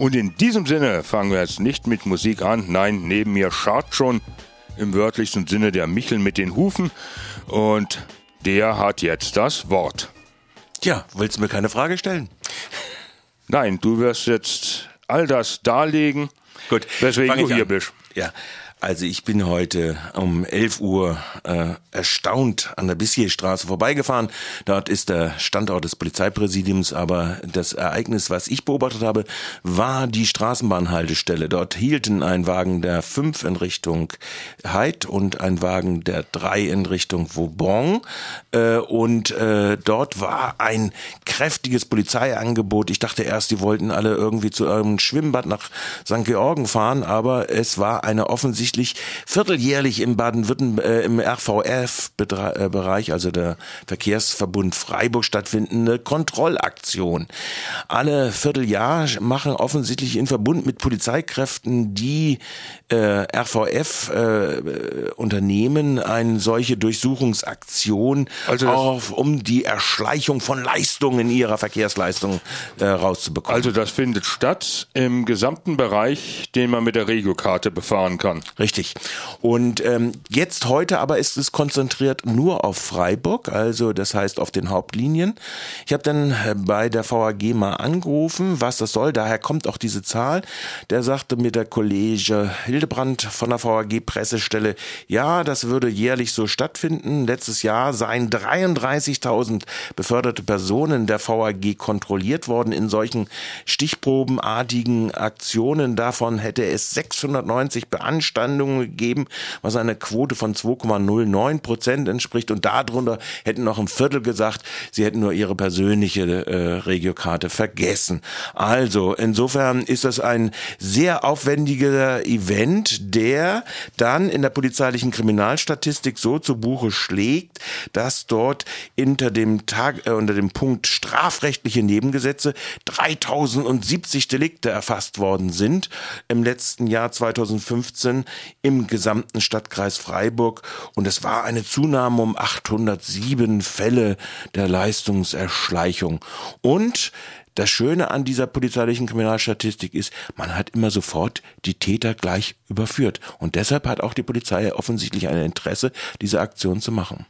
Und in diesem Sinne fangen wir jetzt nicht mit Musik an. Nein, neben mir scharrt schon im wörtlichsten Sinne der Michel mit den Hufen. Und der hat jetzt das Wort. Tja, willst du mir keine Frage stellen? Nein, du wirst jetzt all das darlegen, Gut, weswegen du hier an. bist. Ja, also ich bin heute um 11 Uhr äh, erstaunt an der Bissierstraße vorbeigefahren. Dort ist der Standort des Polizeipräsidiums, aber das Ereignis, was ich beobachtet habe, war die Straßenbahnhaltestelle. Dort hielten ein Wagen der 5 in Richtung Heid und ein Wagen der 3 in Richtung Vauban. Äh, und äh, dort war ein kräftiges Polizeiangebot. Ich dachte erst, die wollten alle irgendwie zu irgendeinem Schwimmbad nach St. Georgen fahren, aber es war eine offensichtlich vierteljährlich im Baden-Württemberg, äh, im RVF-Bereich, also der Verkehrsverbund Freiburg stattfindende Kontrollaktion. Alle Vierteljahr machen offensichtlich in Verbund mit Polizeikräften die äh, RVF-Unternehmen eine solche Durchsuchungsaktion Also auf, um die Erschleichung von Leistungen ihrer Verkehrsleistung äh, rauszubekommen. Also das findet statt im gesamten Bereich, den man mit der Regiokarte befahren kann. Richtig. Und ähm, jetzt heute aber ist es konzentriert nur auf Freiburg, also das heißt auf den Hauptlinien. Ich habe dann äh, bei der VAG mal angerufen, was das soll. Daher kommt auch diese Zahl. Der sagte mir der Kollege Hildebrand von der VAG Pressestelle, ja, das würde jährlich so stattfinden. Letztes Jahr seien 33.000 beförderte Personen der VAG kontrolliert worden in solchen stichprobenartigen Aktionen. Davon hätte es 690 Beanstandungen gegeben, was einer Quote von 2,09 Prozent entspricht. Und darunter hätten noch ein Viertel gesagt, sie hätten nur ihre persönliche äh, Regiokarte vergessen. Also insofern ist das ein sehr aufwendiger Event, der dann in der polizeilichen Kriminalstatistik so zu Buche schlägt, dass dort unter dem Tag äh, unter dem Punkt strafrechtliche Nebengesetze 3070 Delikte erfasst worden sind im letzten Jahr 2015 im gesamten Stadtkreis Freiburg und es war eine Zunahme um 807 Fälle der Leistungserschleichung und das Schöne an dieser polizeilichen Kriminalstatistik ist, man hat immer sofort die Täter gleich überführt. Und deshalb hat auch die Polizei offensichtlich ein Interesse, diese Aktion zu machen.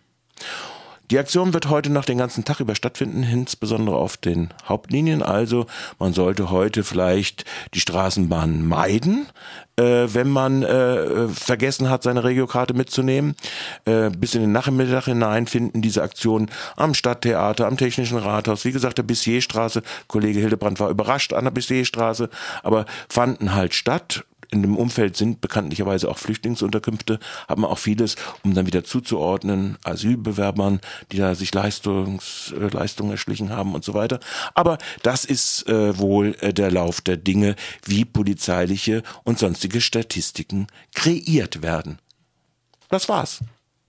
Die Aktion wird heute noch den ganzen Tag über stattfinden, insbesondere auf den Hauptlinien. Also man sollte heute vielleicht die Straßenbahn meiden, äh, wenn man äh, vergessen hat, seine Regiokarte mitzunehmen. Äh, bis in den Nachmittag hinein finden diese Aktionen am Stadttheater, am Technischen Rathaus. Wie gesagt, der Bissierstraße, Kollege Hildebrand war überrascht an der Bissierstraße, aber fanden halt statt in dem Umfeld sind bekanntlicherweise auch Flüchtlingsunterkünfte, haben auch vieles, um dann wieder zuzuordnen, Asylbewerbern, die da sich Leistungs, äh, Leistungen erschlichen haben und so weiter. Aber das ist äh, wohl äh, der Lauf der Dinge, wie polizeiliche und sonstige Statistiken kreiert werden. Das war's.